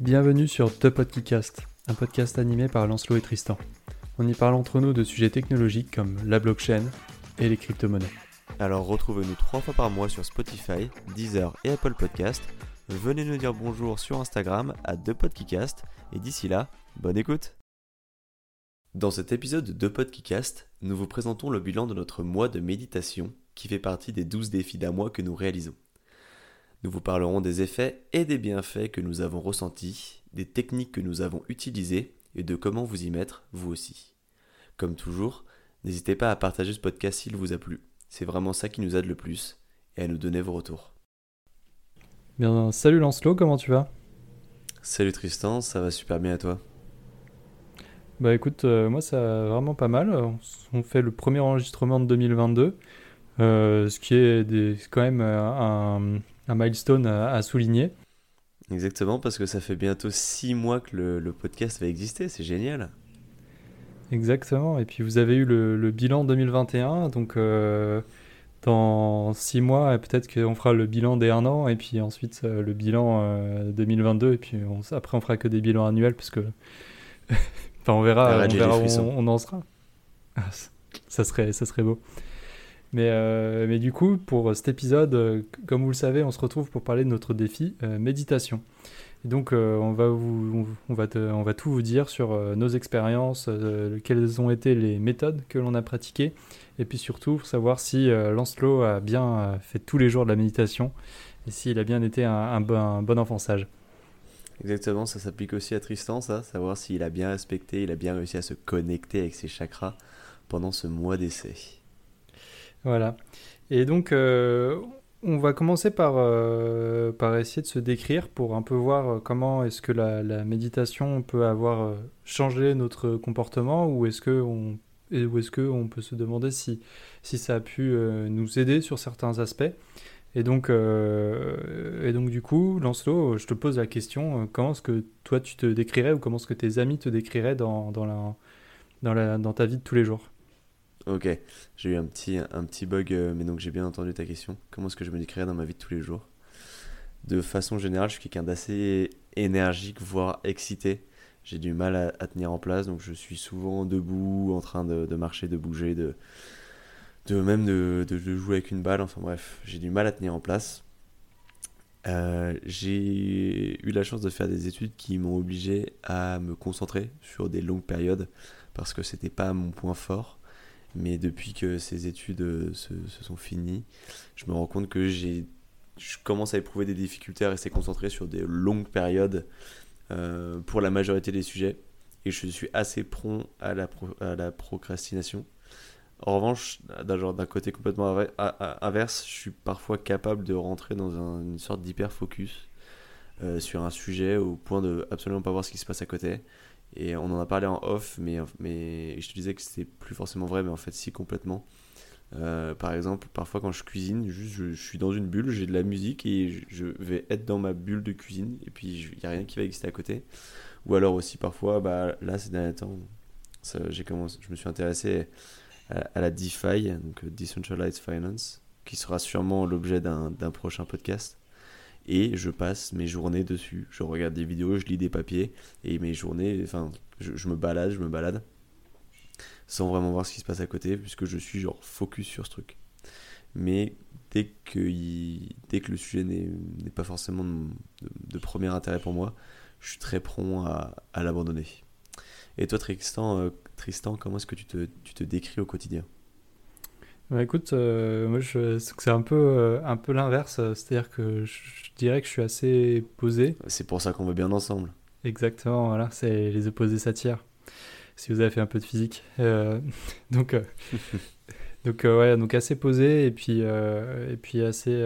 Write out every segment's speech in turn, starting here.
Bienvenue sur The Podcast, un podcast animé par Lancelot et Tristan. On y parle entre nous de sujets technologiques comme la blockchain et les crypto-monnaies. Alors retrouvez-nous trois fois par mois sur Spotify, Deezer et Apple Podcast. Venez nous dire bonjour sur Instagram à ThePodcast et d'ici là, bonne écoute Dans cet épisode de Podcast, nous vous présentons le bilan de notre mois de méditation qui fait partie des 12 défis d'un mois que nous réalisons. Nous vous parlerons des effets et des bienfaits que nous avons ressentis, des techniques que nous avons utilisées et de comment vous y mettre, vous aussi. Comme toujours, n'hésitez pas à partager ce podcast s'il vous a plu. C'est vraiment ça qui nous aide le plus et à nous donner vos retours. Bien, salut Lancelot, comment tu vas? Salut Tristan, ça va super bien à toi? Bah écoute, euh, moi ça va vraiment pas mal. On fait le premier enregistrement de 2022, euh, ce qui est des, quand même euh, un, un milestone à, souligner. Exactement, parce que ça fait bientôt six mois que le, podcast va exister, c'est génial. Exactement, et puis vous avez eu le, bilan 2021, donc euh, dans six mois, peut-être qu'on fera le bilan des un an, et puis ensuite euh, le bilan 2022, euh, et puis après on fera que des bilans annuels, parce que enfin, on verra, on verra où on, on, en sera. Ah, ça, serait, ça serait beau. Mais, euh, mais du coup, pour cet épisode, euh, comme vous le savez, on se retrouve pour parler de notre défi euh, méditation. Et donc, on, va vous, on, va on va tout vous dire sur nos expériences, quelles ont été les méthodes que l'on a pratiquées, et puis surtout savoir si Lancelot a bien fait tous les jours de la méditation et s'il a bien été un, bon, un bon enfant sage. Exactement, ça s'applique aussi à Tristan, ça, savoir s'il a bien respecté, il a bien réussi à se connecter avec ses chakras pendant ce mois d'essai. Voilà. Et donc, euh, on va commencer par, euh, par essayer de se décrire pour un peu voir euh, comment est-ce que la, méditation peut avoir changé notre comportement ou est-ce que on, est-ce qu'on peut se demander si, si ça a pu nous aider sur certains aspects. Et donc, et donc du coup, Lancelot, je te pose la question, comment est-ce que toi tu te décrirais ou comment est-ce que tes amis te décriraient dans, dans, la, dans, la, dans ta vie de tous les jours? Ok, j'ai eu un petit, un petit bug, euh, mais donc j'ai bien entendu ta question. Comment est-ce que je me décrirais dans ma vie de tous les jours? De façon générale, je suis quelqu'un d'assez énergique, voire excité. J'ai du mal à, tenir en place, donc je suis souvent debout, en train de, marcher, de bouger, de, de même de, de, jouer avec une balle. Enfin bref, j'ai du mal à tenir en place. Euh, j'ai eu la chance de faire des études qui m'ont obligé à me concentrer sur des longues périodes parce que c'était pas mon point fort. Mais depuis que ces études euh, se, sont finies, je me rends compte que j'ai, je commence à éprouver des difficultés à rester concentré sur des longues périodes euh, pour la majorité des sujets. Et je suis assez prompt à la, à la procrastination. En revanche, d'un côté complètement inverse, je suis parfois capable de rentrer dans une sorte d'hyper focus euh, sur un sujet au point de absolument pas voir ce qui se passe à côté et on en a parlé en off, mais, mais je te disais que c'était plus forcément vrai, mais en fait, si, complètement. Euh, par exemple, parfois quand je cuisine, juste je, suis dans une bulle, j'ai de la musique et je, vais être dans ma bulle de cuisine et puis il n'y a rien qui va exister à côté. Ou alors aussi parfois, bah, là ces derniers temps, commencé, je me suis intéressé à, à, la DeFi, donc Decentralized Finance, qui sera sûrement l'objet d'un prochain podcast et je passe mes journées dessus. Je regarde des vidéos, je lis des papiers et mes journées, enfin, je, me balade, je me balade sans vraiment voir ce qui se passe à côté puisque je suis genre focus sur ce truc. Mais dès que, dès que le sujet n'est pas forcément de, premier intérêt pour moi, je suis très prompt à, l'abandonner. Et toi, Tristan, euh, Tristan comment est-ce que tu te, tu te décris au quotidien? Bah écoute, euh, moi je, c'est un peu, euh, un peu l'inverse, c'est-à-dire que je, dirais que je suis assez posé. C'est pour ça qu'on va bien ensemble. Exactement, voilà, c'est les opposés s'attirent. Si vous avez fait un peu de physique. Euh, donc, donc ouais, donc assez posé et puis, et puis assez,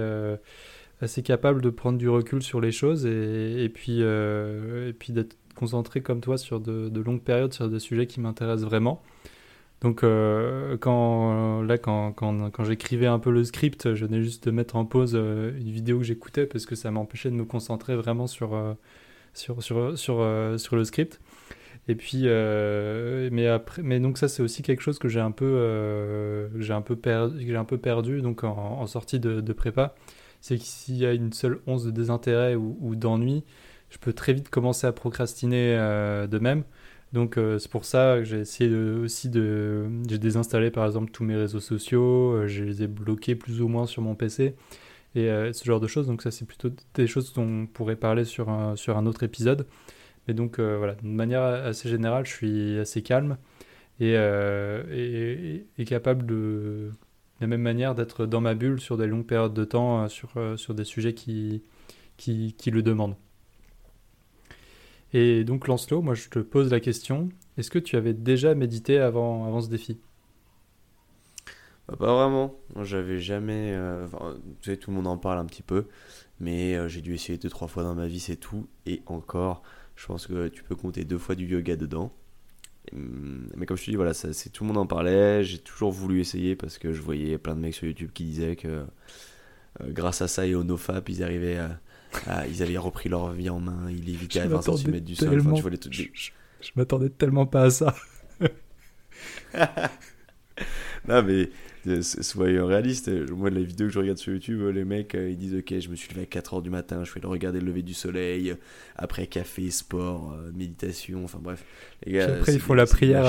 assez capable de prendre du recul sur les choses et, et puis, et puis d'être concentré comme toi sur de, de longues périodes sur des sujets qui m'intéressent vraiment. Donc euh, quand, là, quand, quand, quand j'écrivais un peu le script, je venais juste de mettre en pause euh, une vidéo que j'écoutais parce que ça m'empêchait de me concentrer vraiment sur, euh, sur, sur, sur, le script. Et puis, mais après, mais donc ça c'est aussi quelque chose que j'ai un peu, j'ai un perdu, j'ai un peu perdu donc en, sortie de, prépa, c'est que s'il y a une seule once de désintérêt ou d'ennui, je peux très vite commencer à procrastiner de même. Donc c'est pour ça que j'ai essayé aussi de... J'ai désinstallé par exemple tous mes réseaux sociaux, je les ai bloqués plus ou moins sur mon PC et ce genre de choses. Donc ça c'est plutôt des choses dont on pourrait parler sur un, sur un autre épisode. Mais donc voilà, de manière assez générale, je suis assez calme et, capable de de la même manière d'être dans ma bulle sur des longues périodes de temps, euh, sur, euh, sur des sujets qui, qui, le demandent. Et donc Lancelot, moi je te pose la question, est-ce que tu avais déjà médité avant, avant ce défi? Bah, Pas vraiment, j'avais jamais... Euh, tu sais, tout le monde en parle un petit peu, mais j'ai dû essayer deux, trois fois dans ma vie, c'est tout, et encore, je pense que tu peux compter deux fois du yoga dedans. Hum, mais comme je te dis, voilà, ça, tout le monde en parlait. J'ai toujours voulu essayer parce que je voyais plein de mecs sur YouTube qui disaient que euh, grâce à ça et au nofap, ils arrivaient à, ils avaient repris leur vie en main, ils évitaient à 20 cm du sol. je, m'attendais tellement pas à ça. non, mais soyons réalistes. Moi, les vidéos que je regarde sur YouTube, les mecs, euh, ils disent Ok, je me suis levé à 4h du matin, je fais le regarder le lever du soleil, après café, sport, euh, méditation, enfin bref. Les gars, après, ils font la prière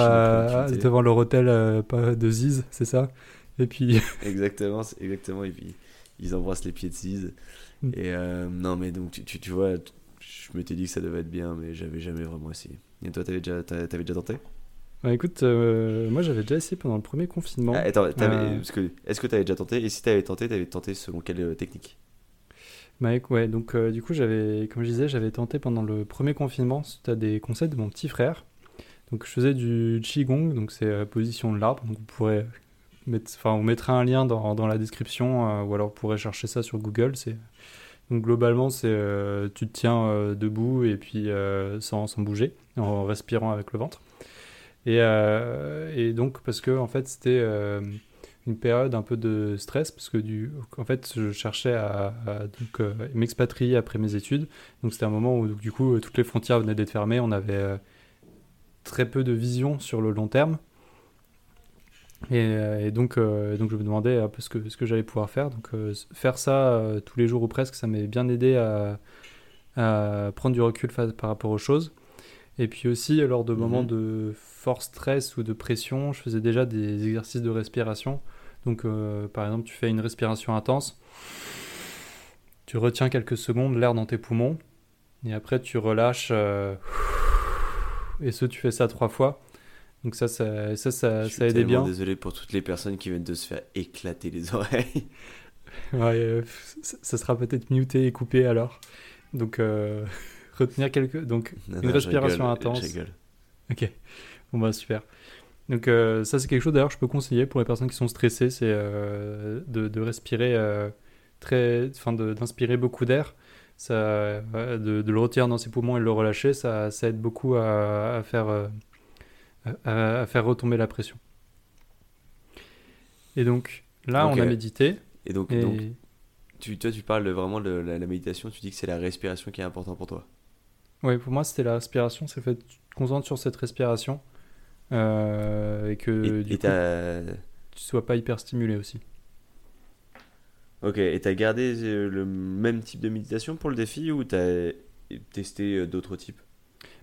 devant leur hôtel euh, de Ziz, c'est ça? Et puis. exactement, exactement. Et puis, ils embrassent les pieds de Ziz. Mm. Et non, mais donc, tu, tu, vois, je me t'ai dit que ça devait être bien, mais j'avais jamais vraiment essayé. Et toi, t'avais déjà, t'avais déjà tenté? Bah écoute, euh, moi j'avais déjà essayé pendant le premier confinement. Ah, attends, euh, est-ce que tu avais déjà tenté? Et si tu avais tenté, tu avais tenté selon quelle euh, technique? Bah, ouais, donc du coup, j'avais, comme je disais, j'avais tenté pendant le premier confinement suite à des conseils de mon petit frère. Donc je faisais du Qigong, donc c'est la position de l'arbre. Donc vous pourrez mettre, enfin, on mettra un lien dans, dans la description ou alors vous pourrez chercher ça sur Google. C'est donc globalement, c'est tu te tiens debout et puis sans, sans bouger, en respirant avec le ventre. Et, euh, donc, parce que en fait, c'était euh, une période un peu de stress, parce que en fait, je cherchais à, euh, m'expatrier après mes études. Donc, c'était un moment où, du coup, toutes les frontières venaient d'être fermées. On avait très peu de vision sur le long terme. Et, donc, donc, je me demandais un peu ce que, ce que j'allais pouvoir faire. Donc, faire ça tous les jours ou presque, ça m'a bien aidé à, à, prendre du recul par rapport aux choses. Et puis aussi, lors de moments mhm. de fort stress ou de pression, je faisais déjà des exercices de respiration. Donc, euh, par exemple, tu fais une respiration intense, tu retiens quelques secondes l'air dans tes poumons, et après tu relâches. Euh, et ce, tu fais ça trois fois. Donc ça, ça, ça, ça, je aidait bien. Désolé pour toutes les personnes qui viennent de se faire éclater les oreilles. ouais, euh, ça sera peut-être muté et coupé alors. Donc retenir quelques. Donc, une respiration intense. Ok, bon bah super. Donc, euh, ça, c'est quelque chose d'ailleurs que je peux conseiller pour les personnes qui sont stressées c'est euh, de, de, respirer euh, très. Enfin, d'inspirer beaucoup d'air. Ça, de, de, le retirer dans ses poumons et de le relâcher, ça, ça aide beaucoup à, à faire, à, faire retomber la pression. Et donc, là, on a médité. Et donc, donc tu, toi, tu parles vraiment de la, la méditation, tu dis que c'est la respiration qui est importante pour toi. Oui, pour moi, c'était la respiration. C'est fait, tu te concentres sur cette respiration euh, et que du coup, tu sois pas hyper stimulé aussi. Ok, et t'as gardé euh, le même type de méditation pour le défi ou t'as testé euh, d'autres types?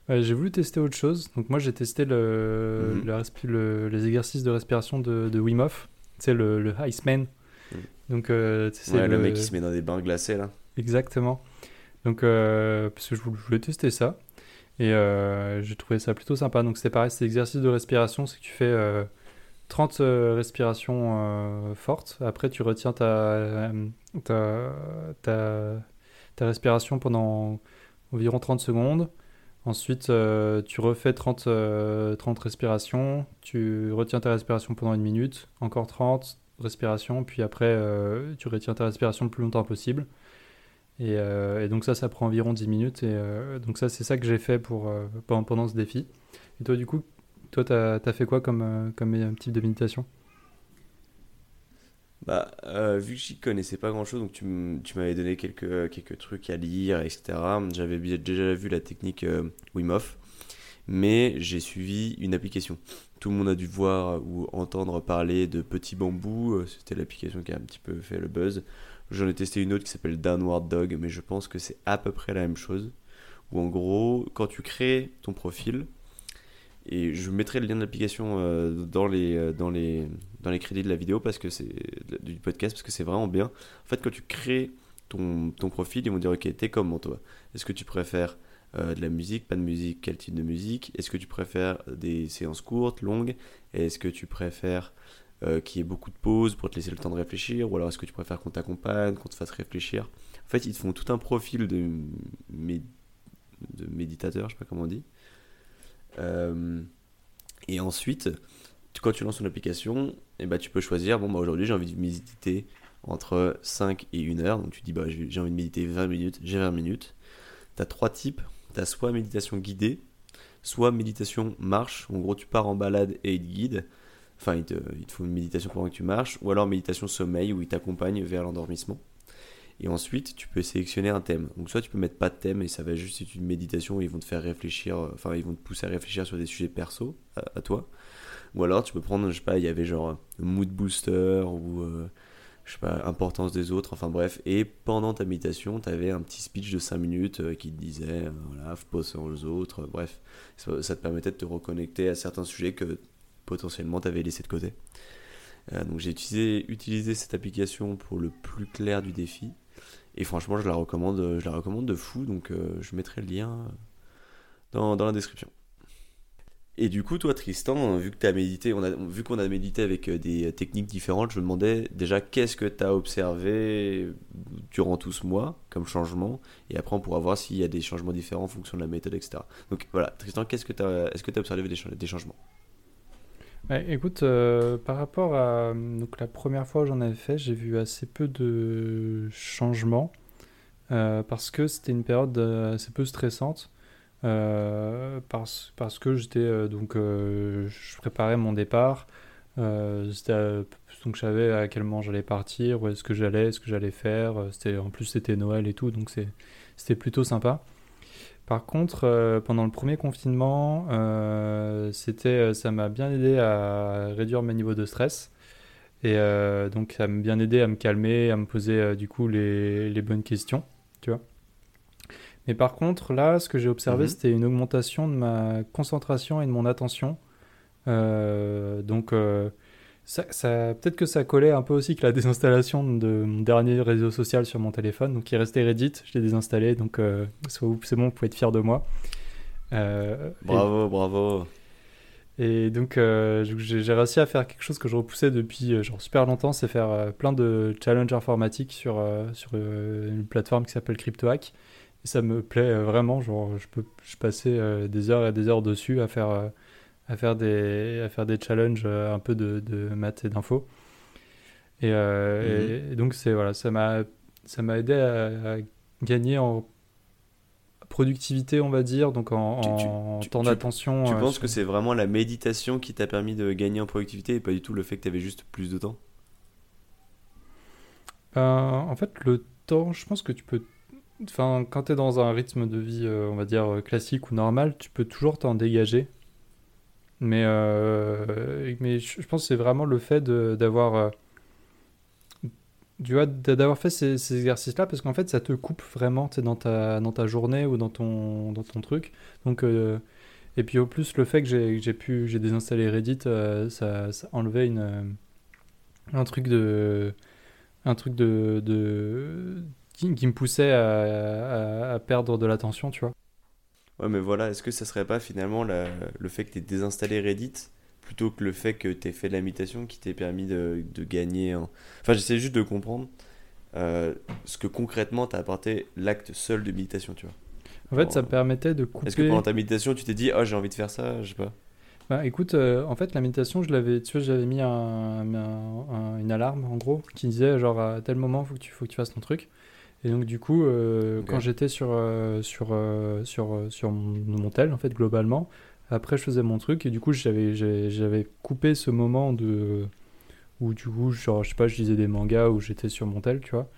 Bah, J'ai voulu tester autre chose. Donc moi j'ai testé le, mhm. les exercices de respiration de, de Wim Hof. C'est le, le Iceman. Donc, c'est le... le... mec qui se met dans des bains glacés là. Exactement. Donc, euh, parce que je voulais tester ça. Et euh, j'ai trouvé ça plutôt sympa. Donc, c'est pareil, c'est l'exercice de respiration. C'est que tu fais 30 euh, respirations fortes. Après, tu retiens ta, ta, ta, respiration pendant environ 30 secondes. Ensuite, tu refais 30, 30 respirations. Tu retiens ta respiration pendant une minute. Encore 30 respirations. Puis après, tu retiens ta respiration le plus longtemps possible. Euh, et, donc ça, ça prend environ 10 minutes. Et euh, donc ça, c'est ça que j'ai fait pour, euh, pendant, pendant, ce défi. Et toi, du coup, toi, tu as, fait quoi comme, comme type de méditation? Bah, vu que j'y connaissais pas grand chose, donc tu m'avais donné quelques, trucs à lire, etc. J'avais déjà vu la technique Hof, mais j'ai suivi une application. Tout le monde a dû voir ou entendre parler de Petit Bambou, c'était l'application qui a un petit peu fait le buzz. J'en ai testé une autre qui s'appelle Downward Dog, mais je pense que c'est à peu près la même chose. où en gros, quand tu crées ton profil, et je mettrai le lien de l'application euh, dans, les, euh, dans, les, dans les crédits de la vidéo parce que c'est du podcast parce que c'est vraiment bien. En fait, quand tu crées ton, ton profil, ils vont dire ok, t'es comment toi? Est-ce que tu préfères euh, de la musique, pas de musique, quel type de musique? Est-ce que tu préfères des séances courtes, longues? Est-ce que tu préfères qu'il y ait beaucoup de pauses pour te laisser le temps de réfléchir? Ou alors est-ce que tu préfères qu'on t'accompagne, qu'on te fasse réfléchir? En fait, ils te font tout un profil de, de méditateur, je sais pas comment on dit. Euh, et ensuite, quand tu lances ton application, eh ben, tu peux choisir, bon, bah, aujourd'hui j'ai envie de méditer entre 5 et 1 heure. Donc tu dis, bah, j'ai envie de méditer 20 minutes, j'ai 20 minutes. Tu as trois types. Tu as soit méditation guidée, soit méditation marche. En gros, tu pars en balade et il te guide. Enfin, il te, il te faut une méditation pendant que tu marches. Ou alors méditation sommeil où il t'accompagne vers l'endormissement. Et ensuite, tu peux sélectionner un thème. Donc, soit tu peux mettre pas de thème et ça va juste être une méditation où ils vont te faire réfléchir, euh, enfin, ils vont te pousser à réfléchir sur des sujets perso à, toi. Ou alors, tu peux prendre, je sais pas, il y avait genre mood booster ou euh, je sais pas, importance des autres, enfin bref. Et pendant ta méditation, tu avais un petit speech de 5 minutes euh, qui te disait, voilà, faut pas aux autres, bref. Ça, te permettait de te reconnecter à certains sujets que potentiellement tu avais laissé de côté. donc, j'ai utilisé, utilisé cette application pour le plus clair du défi. Et franchement, je la recommande, je la recommande de fou. Donc, euh, je mettrai le lien dans, dans, la description. Et du coup, toi, Tristan, vu que as médité, vu qu'on a médité avec euh, des techniques différentes, je me demandais déjà qu'est-ce que tu as observé durant tout ce mois comme changement? Et après, on pourra voir s'il y a des changements différents en fonction de la méthode, etc. Donc voilà, Tristan, qu'est-ce que as, est-ce que tu as observé des, changements? Écoute, euh, par rapport à donc, la première fois où j'en avais fait, j'ai vu assez peu de changements euh, parce que c'était une période euh, assez peu stressante. Parce, parce que j'étais donc je préparais mon départ donc je savais à quel moment j'allais partir où est-ce que j'allais ce que j'allais faire c'était en plus c'était Noël et tout donc c'était plutôt sympa par contre, euh, pendant le premier confinement, euh, c'était, euh, ça m'a bien aidé à réduire mes niveaux de stress. Et donc, ça m'a bien aidé à me calmer, à me poser du coup les, les, bonnes questions, tu vois. Mais par contre, là, ce que j'ai observé, mhm. c'était une augmentation de ma concentration et de mon attention. donc, ça, peut-être que ça collait un peu aussi que la désinstallation de mon dernier réseau social sur mon téléphone. Donc il restait Reddit, je l'ai désinstallé, donc euh, c'est bon, vous pouvez être fier de moi. Euh, bravo, bravo. Et donc euh, j'ai réussi à faire quelque chose que je repoussais depuis genre super longtemps, c'est faire plein de challenges informatiques sur, sur une plateforme qui s'appelle CryptoHack. Ça me plaît vraiment, genre je peux je passais des heures et des heures dessus à faire à faire des, à faire des challenges euh, un peu de, de maths et d'infos. Et, euh, mhm. et, donc, c'est, voilà, ça m'a, ça m'a aidé à, gagner en productivité, on va dire, donc en, temps d'attention. Tu, euh, penses que c'est vraiment la méditation qui t'a permis de gagner en productivité et pas du tout le fait que tu avais juste plus de temps? Ben, En fait, le temps, je pense que tu peux. Enfin, quand tu es dans un rythme de vie, on va dire, classique ou normal, tu peux toujours t'en dégager. Mais, euh, je pense que c'est vraiment le fait d'avoir euh, d'avoir fait ces, ces exercices-là parce qu'en fait ça te coupe vraiment dans ta, dans ta journée ou dans ton, dans ton truc. Donc, euh, et puis au plus le fait que j'ai pu j'ai désinstallé Reddit, ça, ça, enlevait une, un truc de un truc de, de qui, qui, me poussait à, à, à perdre de l'attention, tu vois. Ouais, mais voilà, est-ce que ça serait pas finalement le fait que tu aies désinstallé Reddit plutôt que le fait que tu aies fait de l'imitation qui t'ait permis de, de gagner en... Enfin, j'essaie juste de comprendre euh, ce que concrètement t'a apporté l'acte seul de méditation, tu vois. En fait, ça permettait de couper. Est-ce que pendant ta méditation, tu t'es dit, oh, j'ai envie de faire ça, je sais pas bah écoute, euh, en fait, la méditation, je l'avais, tu vois, j'avais mis un, une alarme en gros qui disait genre à tel moment, faut que tu, faut que tu fasses ton truc. Et donc du coup, euh, quand j'étais sur, euh, sur, euh, sur, sur mon, tel, en fait, globalement, après je faisais mon truc et du coup j'avais, j'avais coupé ce moment de où du coup, genre, je sais pas, je lisais des mangas où j'étais sur mon tel, tu vois.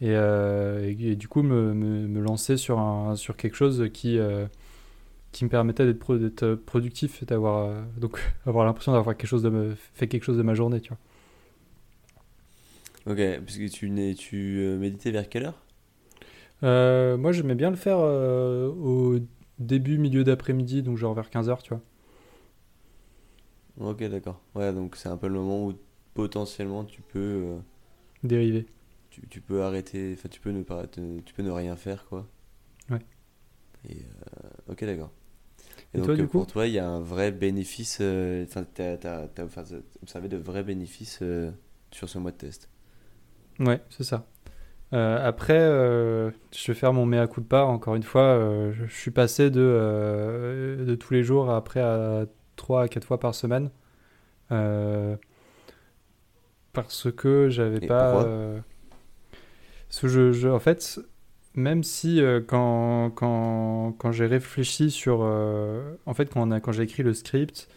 Et, et, du coup, me, me, lancer sur, un, sur quelque chose qui, qui me permettait d'être, d'être productif et d'avoir, donc, avoir l'impression d'avoir quelque chose de fait quelque chose de ma journée, tu vois. Ok, parce que tu, tu euh, méditais vers quelle heure? Euh, moi, j'aimais bien le faire euh, au début, milieu d'après-midi, donc genre vers 15h, tu vois. Ok, d'accord. Ouais, donc c'est un peu le moment où potentiellement tu peux, Dérivé. tu, tu peux arrêter, enfin tu peux ne pas, te- tu peux ne rien faire quoi. Ouais. Et ok, d'accord. Et, Et donc toi, du coup? pour toi, il y a un vrai bénéfice, enfin t'as, observé de vrais bénéfices sur ce mois de test? Ouais, c'est ça. Euh, après, euh, je vais faire mon mea culpa. Encore une fois, euh, je, suis passé de, euh, de tous les jours après à 3 à 4 fois par semaine. Euh, parce que j'avais Et pas. je, en fait, même si quand, quand, quand j'ai réfléchi sur. en fait, quand, on a, quand j'ai écrit le script,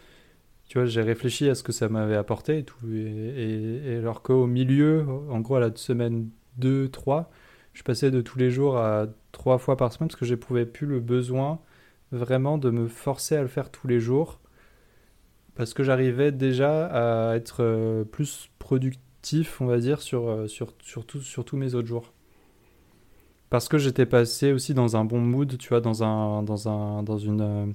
tu vois, j'ai réfléchi à ce que ça m'avait apporté et tout. Et, alors qu'au milieu, en gros, à la semaine 2, 3, je passais de tous les jours à 3 fois par semaine parce que j'éprouvais plus le besoin vraiment de me forcer à le faire tous les jours parce que j'arrivais déjà à être euh, plus productif, on va dire, sur, euh, sur, sur, sur tous mes autres jours. Parce que j'étais passé aussi dans un bon mood, tu vois, dans, un, dans, un, dans une.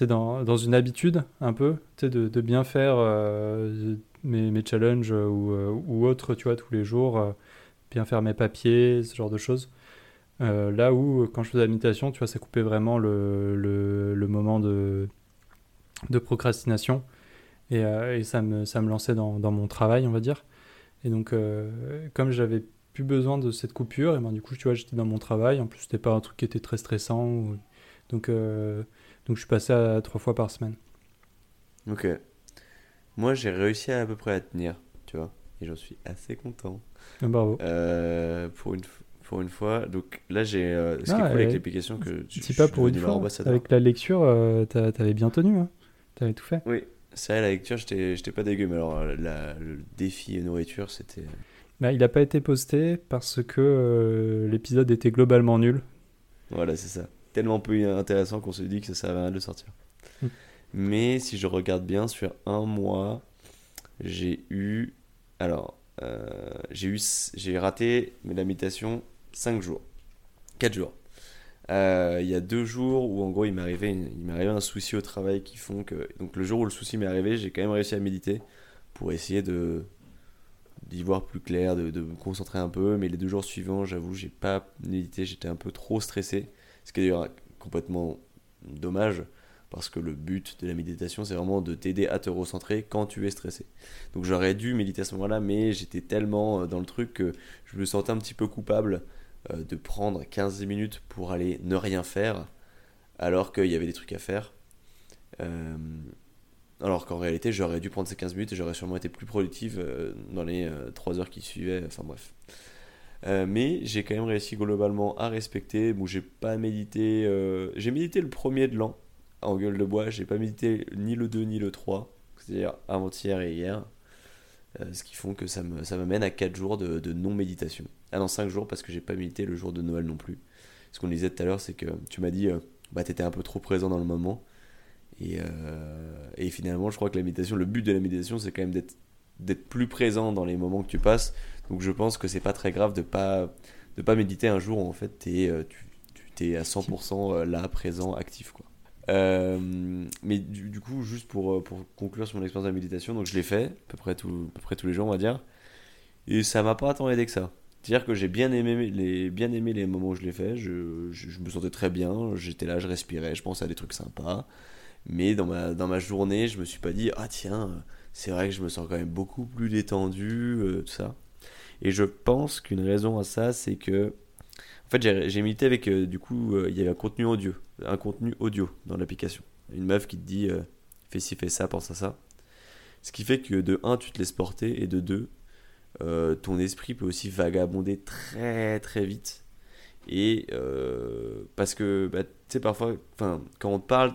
Dans, dans une habitude un peu, de, de bien faire euh, mes, mes challenges euh, ou, euh, ou autres, tu vois, tous les jours, bien faire mes papiers, ce genre de choses. Là où, quand je faisais la méditation, tu vois, ça coupait vraiment le, le, moment de, de procrastination et, et ça, me, ça me lançait dans, dans mon travail, on va dire. Et donc, comme j'avais plus besoin de cette coupure, et ben, du coup, tu vois, j'étais dans mon travail. En plus, c'était pas un truc qui était très stressant. Donc, donc, je suis passé à trois fois par semaine. Ok. Moi, j'ai réussi à, à peu près à tenir, tu vois, et j'en suis assez content. Ah, Bravo. Euh, pour une, pour une fois. Donc là, j'ai. euh, ce qui est Ah, cool avec l'application que Si je pas pour une fois, avec la lecture, euh, t'a- t'avais bien tenu. Hein. T'avais tout fait. Oui, c'est vrai, la lecture, j'étais pas dégueu, mais alors la- le défi nourriture, c'était. Bah, il n'a pas été posté parce que euh, l'épisode était globalement nul. Voilà, c'est ça. Tellement peu intéressant qu'on se dit que ça servait à rien de le sortir. Mm. Mais si je regarde bien, sur un mois, j'ai eu. Alors, euh, j'ai eu, j'ai raté la méditation 5 jours. 4 jours. Euh, Il y a deux jours où en gros il m'est arrivé, une- il m'est arrivé un souci au travail qui font que. Donc le jour où le souci m'est arrivé, j'ai quand même réussi à méditer pour essayer de d'y voir plus clair, de, de me concentrer un peu. Mais les deux jours suivants, j'avoue, j'ai pas médité, j'étais un peu trop stressé. Ce qui est d'ailleurs complètement dommage parce que le but de la méditation, c'est vraiment de t'aider à te recentrer quand tu es stressé. Donc j'aurais dû méditer à ce moment-là, mais j'étais tellement euh, dans le truc que je me sentais un petit peu coupable euh, de prendre 15 minutes pour aller ne rien faire, alors qu'il y avait des trucs à faire. Euh, alors qu'en réalité, j'aurais dû prendre ces 15 minutes et j'aurais sûrement été plus productive dans les 3 heures qui suivaient. Enfin bref. Euh, mais j'ai quand même réussi globalement à respecter. Bon, j'ai pas médité. euh, J'ai médité le premier de l'an en gueule de bois. J'ai pas médité ni le 2 ni le 3, c'est-à-dire avant-hier et hier. Euh, ce qui font que ça me, ça à 4 jours de, non-méditation. Ah non, 5 jours parce que j'ai pas médité le jour de Noël non plus. Ce qu'on disait tout à l'heure, c'est que tu m'as dit, euh, bah t'étais un peu trop présent dans le moment. Et, et finalement, je crois que la méditation, le but de la méditation, c'est quand même d'être d'être plus présent dans les moments que tu passes. Donc je pense que c'est pas très grave de pas de pas méditer un jour où en fait t'es, euh, tu tu t'es à 100% là, présent, actif quoi. Euh, mais du, du coup, juste pour, euh, pour conclure sur mon expérience de la méditation, donc je l'ai fait à peu près, tout, à peu près tous les jours, on va dire. Et ça m'a pas tant aidé que ça. C'est-à-dire que j'ai bien aimé les, bien aimé les moments où je l'ai fait. Je, je, je me sentais très bien. J'étais là, je respirais, je pensais à des trucs sympas. Mais dans ma, dans ma journée, je me suis pas dit, ah tiens, c'est vrai que je me sens quand même beaucoup plus détendu, euh, tout ça. Et je pense qu'une raison à ça, c'est que. En fait, j'ai médité avec. euh, du coup, euh, il y avait un contenu audio. Un contenu audio dans l'application. Une meuf qui te dit, fais ci, fais ça, pense à ça. Ce qui fait que de 1, tu te laisses porter, et de 2, euh, ton esprit peut aussi vagabonder très très vite. Et parce que, bah, tu sais, parfois, quand on te parle,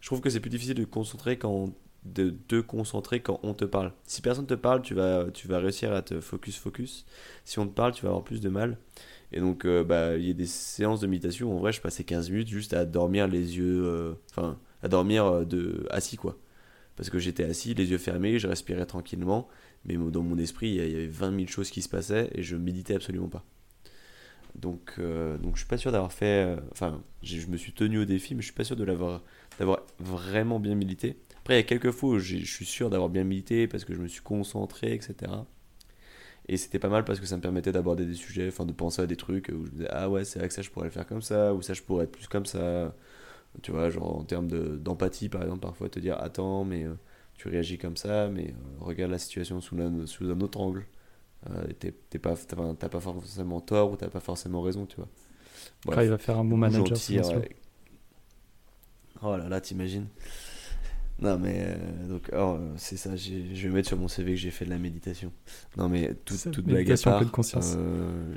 je trouve que c'est plus difficile de te concentrer quand on- de te concentrer quand on te parle. Si personne te parle, tu vas, tu vas réussir à te focus focus. Si on te parle, tu vas avoir plus de mal. Et donc, euh, bah, il y a des séances de méditation. où, En vrai, je passais 15 minutes juste à dormir les yeux, euh, enfin, à dormir euh, de assis quoi. Parce que j'étais assis, les yeux fermés, je respirais tranquillement, mais dans mon esprit, il y avait 20 000 choses qui se passaient et je méditais absolument pas. Donc, euh, donc je suis pas sûr d'avoir fait. Enfin, je me suis tenu au défi, mais je suis pas sûr de l'avoir d'avoir vraiment bien milité. Après, il y a quelques fois où je suis sûr d'avoir bien milité parce que je me suis concentré, etc. Et c'était pas mal parce que ça me permettait d'aborder des sujets, enfin de penser à des trucs où je me disais ah ouais c'est vrai que ça je pourrais le faire comme ça ou ça je pourrais être plus comme ça. Tu vois genre en termes de- d'empathie par exemple parfois te dire attends mais euh, tu réagis comme ça mais euh, regarde la situation sous un, sous un autre angle. Euh, t'as pas pas forcément tort ou t'as pas forcément raison tu vois. Bref. Après, il va faire un bon manager. gentil, ouais. Oh là là, t'imagines Non mais euh, donc oh, c'est ça, je vais mettre sur mon CV que j'ai fait de la méditation. Non mais tout- toute blague à en part. pleine conscience. euh,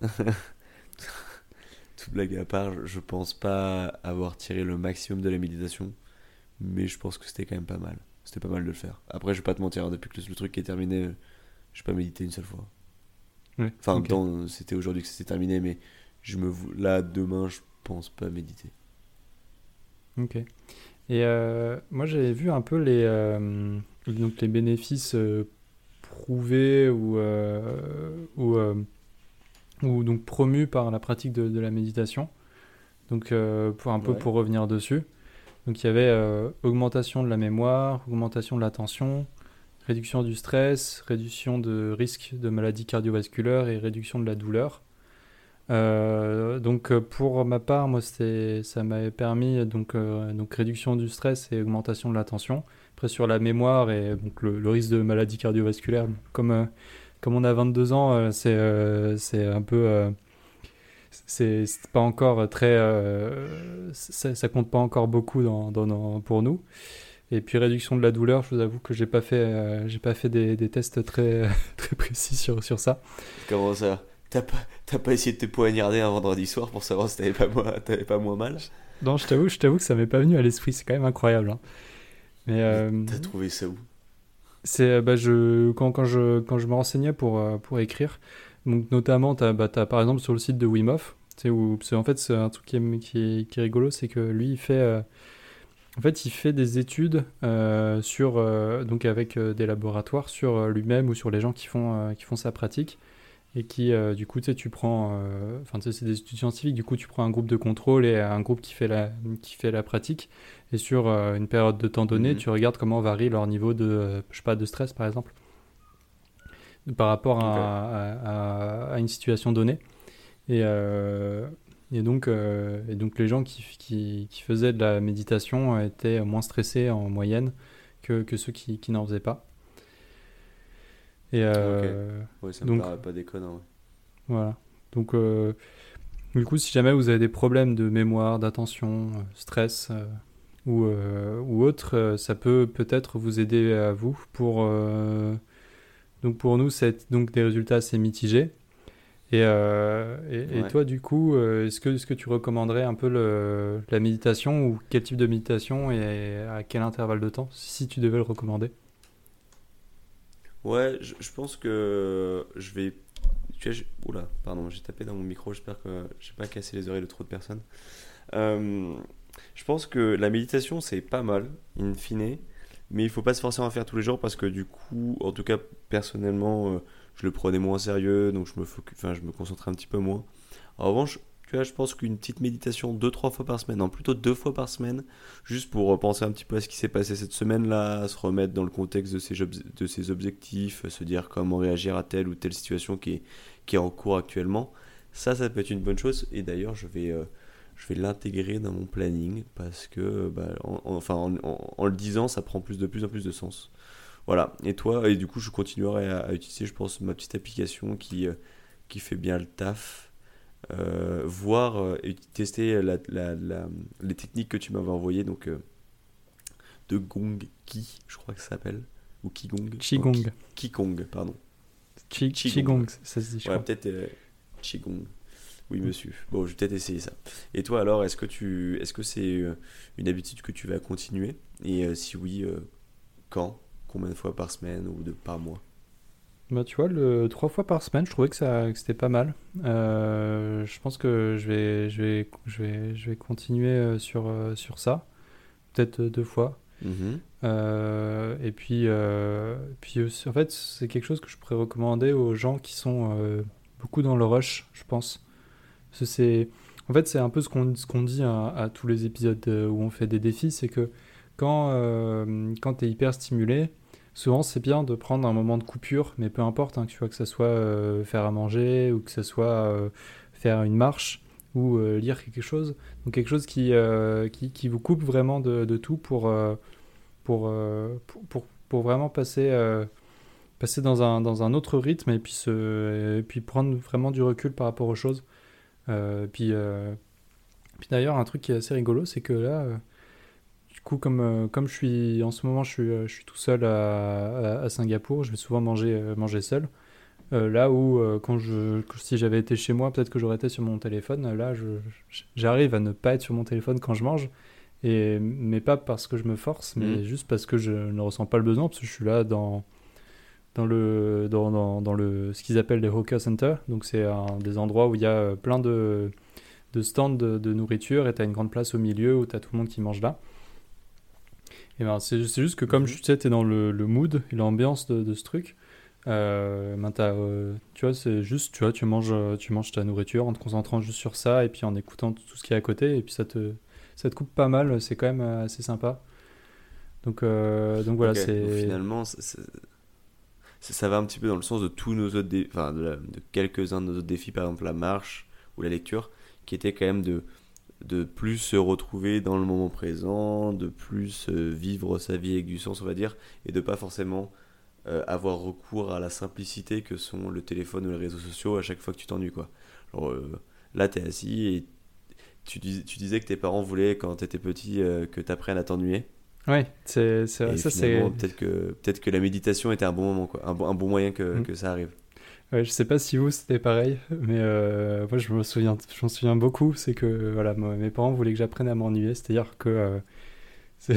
toute blague à part, je pense pas avoir tiré le maximum de la méditation, mais je pense que c'était quand même pas mal. C'était pas mal de le faire. Après, je vais pas te mentir, hein, depuis que le truc est terminé, j'ai pas médité une seule fois. Ouais, Enfin, en ok. même temps, c'était aujourd'hui que c'était terminé, mais je me là demain, je pense pas méditer. Ok. Et euh, moi, j'avais vu un peu les, euh, donc les bénéfices euh, prouvés ou, ou, ou donc promus par la pratique de, de la méditation. Donc, pour un peu Ouais. pour revenir dessus. Donc, il y avait euh, augmentation de la mémoire, augmentation de l'attention, réduction du stress, réduction de risque de maladies cardiovasculaires et réduction de la douleur. Euh, donc euh, pour ma part, moi ça m'avait permis donc, euh, donc réduction du stress et augmentation de l'attention. Après sur la mémoire et donc le, risque de maladie cardiovasculaire, comme, euh, comme on a 22 ans, c'est, un peu, c'est, pas encore très, ça, compte pas encore beaucoup dans, dans- pour nous. Et puis réduction de la douleur, je vous avoue que j'ai pas fait, j'ai pas fait des, des tests très, très précis sur, sur ça. Comment ça? T'as pas, t'as pas essayé de te poignarder un vendredi soir pour savoir si t'avais pas, moins- t'avais pas moins mal? Non, je t'avoue, je t'avoue que ça m'est pas venu à l'esprit, c'est quand même incroyable. hein. Mais euh, T'as trouvé ça où? c'est euh, bah, je quand, quand je quand je me renseignais pour euh, pour écrire, donc notamment t'as bah, t'as, par exemple sur le site de Wim Hof, où parce qu'en fait c'est un truc qui est, qui est, qui est rigolo, c'est que lui il fait euh, en fait il fait des études euh, sur donc avec des laboratoires sur lui-même ou sur les gens qui font qui font sa pratique et qui euh, du coup tu sais tu prends euh, enfin tu sais c'est des études scientifiques du coup tu prends un groupe de contrôle et un groupe qui fait la qui fait la pratique et sur euh, une période de temps donnée Mhm. tu regardes comment varie leur niveau de euh, je sais pas de stress par exemple par rapport à, à- à- à une situation donnée et euh, et donc, euh, et donc les gens qui, qui, qui faisaient de la méditation étaient moins stressés en moyenne que, que ceux qui, qui n'en faisaient pas. Et euh, Ouais, ça me Donc- paraît pas déconnant. ouais. voilà. Donc, euh, du coup, si jamais vous avez des problèmes de mémoire, d'attention, euh, stress euh, ou, ou autre, ça peut peut-être vous aider à vous. Pour, donc, pour nous, c'est donc des résultats assez mitigés. Et, et, toi, du coup, est-ce que, est-ce que tu recommanderais un peu le, la méditation ou quel type de méditation et à quel intervalle de temps, si tu devais le recommander? Ouais, je, pense que je vais. Oula, pardon, j'ai tapé dans mon micro, j'espère que j'ai pas cassé les oreilles de trop de personnes. Euh, je pense que la méditation, c'est pas mal, in fine, mais il faut pas se forcer à en faire tous les jours parce que du coup, en tout cas, personnellement, euh, je le prenais moins sérieux, donc je me, focu- enfin, je me concentrais un petit peu moins. En revanche, je pense qu'une petite méditation deux, trois fois par semaine, non, plutôt deux fois par semaine, juste pour penser un petit peu à ce qui s'est passé cette semaine-là, se remettre dans le contexte de ses, de ses objectifs, se dire comment réagir à telle ou telle situation qui est, qui est en cours actuellement. Ça, ça peut être une bonne chose. Et d'ailleurs, je vais, euh, vais l'intégrer dans mon planning parce que, bah, en- en- enfin, en, le disant, ça prend plus de plus en plus de sens. Voilà. Et toi, et du coup, je continuerai à, utiliser, je pense, ma petite application qui, euh, qui fait bien le taf. Euh, voir euh, et tester la- la- la- les techniques que tu m'avais envoyées, donc euh, de Gong Ki, je crois que ça s'appelle, ou Qigong. Qigong. Non, Ki- Qigong, pardon. Qi- Qigong. Qigong, ça se dit, je Ouais, crois. peut-être Qigong. Oui, monsieur. Bon, je vais peut-être essayer ça. Et toi, alors, est-ce que tu, est-ce que c'est une habitude que tu vas continuer? Et euh, si oui, euh, quand? Combien de fois par semaine ou de par mois? Bah, tu vois, le trois fois par semaine, je trouvais que ça, que c'était pas mal. Euh, je pense que je vais, je vais, je vais, je vais continuer euh, sur, euh, sur ça. Peut-être deux fois. Mhm. Euh, et puis, euh, puis aussi, en fait, c'est quelque chose que je pourrais recommander aux gens qui sont beaucoup dans le rush, je pense. c'est, en fait, c'est un peu ce qu'on ce qu'on dit à, tous les épisodes où on fait des défis, c'est que quand, quand tu es hyper stimulé, souvent c'est bien de prendre un moment de coupure, mais peu importe, hein, que, ça soit faire à manger ou que ce soit faire une marche ou lire quelque chose. Donc quelque chose qui, qui, vous coupe vraiment de, de tout pour, pour, pour, pour, vraiment passer passer dans un, dans un autre rythme et puis, se, puis prendre vraiment du recul par rapport aux choses. Euh, puis, euh, puis d'ailleurs, un truc qui est assez rigolo, c'est que là, euh, du coup, comme, comme je suis en ce moment, je suis, je suis tout seul à, à, Singapour, je vais souvent manger, manger seul. là où, quand je, si j'avais été chez moi, peut-être que j'aurais été sur mon téléphone. Là, j'arrive à ne pas être sur mon téléphone quand je mange. Et, mais pas parce que je me force, mais mmh. juste parce que je ne ressens pas le besoin, parce que je suis là dans, dans, le, dans, dans, dans le, ce qu'ils appellent les hawker centers. Donc, c'est des endroits où il y a euh, plein de, de stands de, de nourriture et tu as une grande place au milieu où tu as tout le monde qui mange là. Et ben, c'est juste que, comme tu sais, tu es dans le, le mood et l'ambiance de, de, ce truc. Euh, ben euh, tu vois, c'est juste, tu vois, tu manges, tu manges ta nourriture en te concentrant juste sur ça et puis en écoutant tout ce qui est à côté et puis ça te, ça te coupe pas mal, c'est quand même assez sympa. Donc, donc voilà, c'est. Finalement, ça, va un petit peu dans le sens de tous nos autres enfin de, quelques-uns de nos autres défis, par exemple la marche ou la lecture, qui était quand même de, de plus se retrouver dans le moment présent, de plus euh, vivre sa vie avec du sens, on va dire, et de pas forcément euh, avoir recours à la simplicité que sont le téléphone ou les réseaux sociaux à chaque fois que tu t'ennuies, quoi. Genre, euh, là, tu es assis et tu, tu, disais que tes parents voulaient, quand tu étais petit, que tu apprennes à t'ennuyer. Oui, c'est ça. c'est peut-être que peut-être que la méditation était un bon moment, quoi, un, bon, un bon moyen que, mm. que, ça arrive. Ouais, je sais pas si vous c'était pareil, mais euh, moi je me souviens, je m'en souviens beaucoup. C'est que voilà, mes parents voulaient que j'apprenne à m'ennuyer, c'est-à-dire que euh, c'est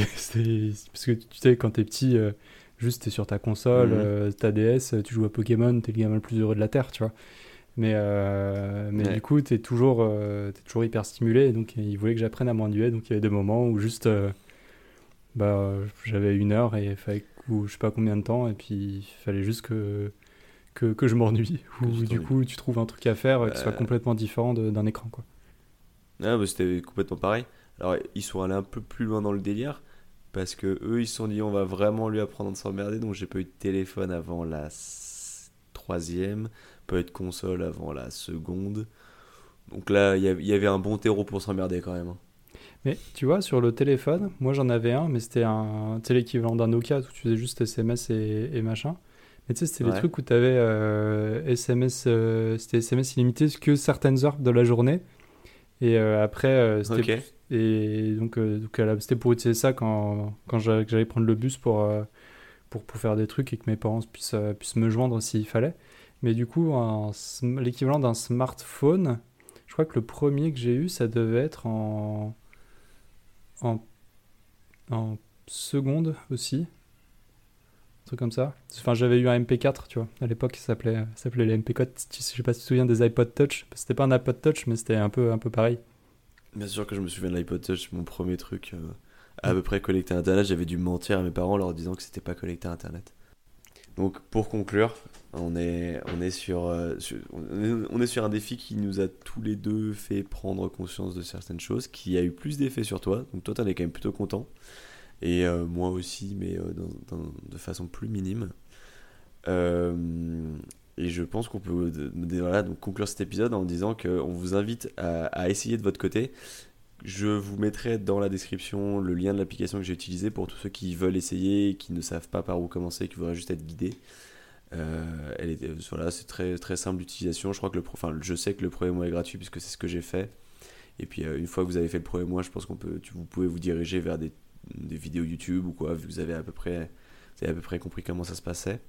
parce que tu sais quand t'es petit, euh, juste t'es sur ta console, mm. ta DS, tu joues à Pokémon, t'es le gamin le plus heureux de la terre, tu vois. Mais, mais du coup, t'es toujours, es toujours hyper stimulé, donc ils voulaient que j'apprenne à m'ennuyer. Donc il y avait des moments où juste bah, j'avais une heure et fallait, ou je sais pas combien de temps, et puis il fallait juste que, que, que je m'ennuie, ou du coup tu trouves un truc à faire qui soit complètement différent d'un écran. Quoi. Ah, bah, c'était complètement pareil. Alors ils sont allés un peu plus loin dans le délire, parce que eux ils se sont dit on va vraiment lui apprendre à s'emmerder, donc j'ai pas eu de téléphone avant la troisième, pas eu de console avant la seconde. Donc là, il y avait un bon terreau pour s'emmerder quand même. Hein. Mais tu vois, sur le téléphone, moi j'en avais un, mais c'était un l'équivalent d'un Nokia où tu faisais juste SMS et, machin. Mais tu sais, c'était des trucs où tu avais SMS, euh, c'était SMS illimité que certaines heures de la journée. Et euh, après, euh, c'était. Et donc, c'était pour utiliser ça quand, quand j'allais prendre le bus pour, pour, pour, faire des trucs et que mes parents puissent, puissent me joindre s'il fallait. Mais du coup, l'équivalent d'un smartphone, je crois que le premier que j'ai eu, ça devait être en en, en seconde aussi. Truc comme ça. Enfin, j'avais eu un MP4, tu vois. À l'époque, ça s'appelait, s'appelait les MP4. Je sais pas si tu te souviens des iPod Touch. C'était pas un iPod Touch, mais c'était un peu, un peu pareil. Bien sûr que je me souviens de l'iPod Touch, mon premier truc euh, à peu près connecté à Internet. J'avais dû mentir à mes parents en leur disant que c'était pas connecté à Internet. Donc, pour conclure, on est, on, est sur, euh, on, est, sur un défi qui nous a tous les deux fait prendre conscience de certaines choses, qui a eu plus d'effet sur toi. Donc toi, t'en es quand même plutôt content. Et euh, moi aussi, mais euh, de façon plus minime. et je pense qu'on peut donc conclure cet épisode en disant qu'on vous invite à, essayer de votre côté. Je vous mettrai dans la description le lien de l'application que j'ai utilisée pour tous ceux qui veulent essayer, qui ne savent pas par où commencer, qui voudraient juste être guidés. Euh, voilà, c'est très, très simple d'utilisation. Je crois que le, enfin, je sais que le premier mois est gratuit puisque c'est ce que j'ai fait. Et puis euh, une fois que vous avez fait le premier mois, je pense qu'on peut, vous pouvez vous diriger vers des, des, vidéos YouTube ou quoi, vu que vous avez à peu près, vous avez à peu près compris comment ça se passait.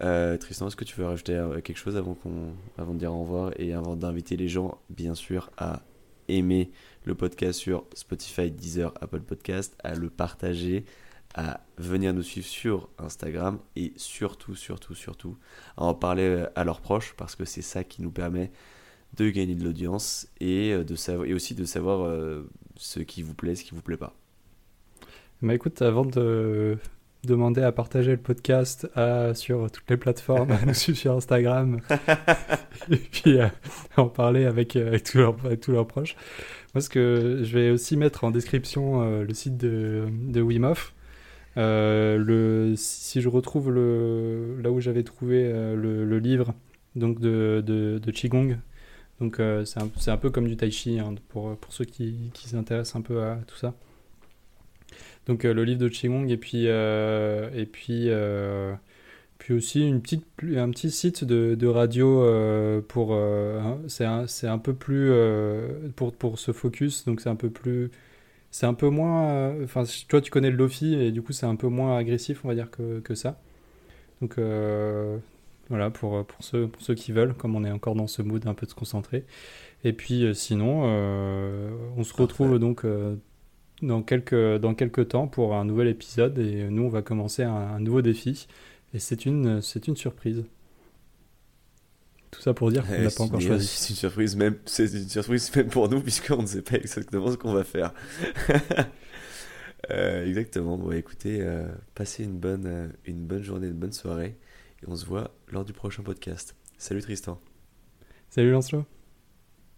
Euh, Tristan, est-ce que tu veux rajouter quelque chose avant, qu'on, avant de dire au revoir et avant d'inviter les gens, bien sûr, à aimer le podcast sur Spotify, Deezer, Apple Podcast, à le partager, à venir nous suivre sur Instagram et surtout, surtout, surtout à en parler à leurs proches parce que c'est ça qui nous permet de gagner de l'audience et, euh, de savoir, et aussi de savoir euh, ce qui vous plaît, ce qui vous plaît pas. Bah écoute, avant de, demander à partager le podcast à, sur toutes les plateformes, à nous suivre sur Instagram, et puis à en parler avec, avec, tous leurs, proches. Moi, ce que je vais aussi mettre en description le site de, de le, si je retrouve le, là où j'avais trouvé le, le, livre donc de, de, de Qigong, donc c'est un, un, peu comme du Tai Chi hein, pour, pour ceux qui, qui s'intéressent un peu à tout ça. Donc le livre de Qigong et puis, et puis, puis aussi une petite, un petit site de, de radio pour... c'est un, un, peu plus... pour, pour ce focus, donc c'est un peu plus... C'est un peu moins... Enfin, toi tu connais le Lofi et du coup c'est un peu moins agressif on va dire que, que ça. Donc voilà, pour, pour, ceux, pour ceux qui veulent, comme on est encore dans ce mood un peu de se concentrer. Et puis euh, sinon, euh, on se retrouve donc euh, dans, quelques, dans quelques temps pour un nouvel épisode et nous, on va commencer un, un nouveau défi. Et c'est une, c'est une surprise. Tout ça pour dire qu'on n'a pas encore choisi. C'est une surprise même, c'est une surprise même pour nous puisqu'on ne sait pas exactement ce qu'on va faire. exactement. Bon, écoutez, passez une bonne, une bonne journée, une bonne soirée. Et on se voit lors du prochain podcast. Salut Tristan. Salut Lancelot.